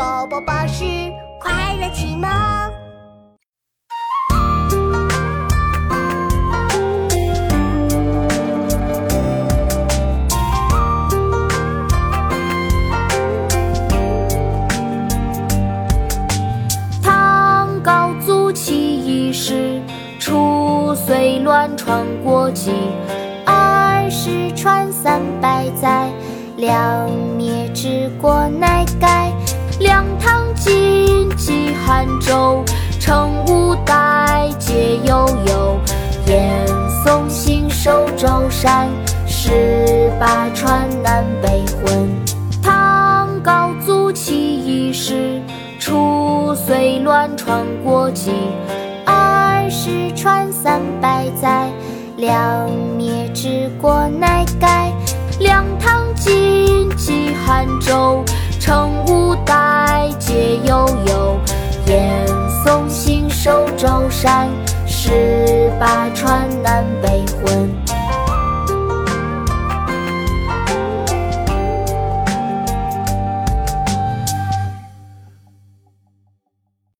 宝宝巴士快乐启蒙。唐高祖起义时，初虽乱传国际，二十传三百载，两灭之国乃改。两唐晋冀汉周，成五代皆悠悠。燕宋兴收舟山，十八传南北混。唐高祖起义时，初岁乱传国际，二十传三百载，两灭之国乃改。两唐晋冀汉周，成五代舟山十八船南北婚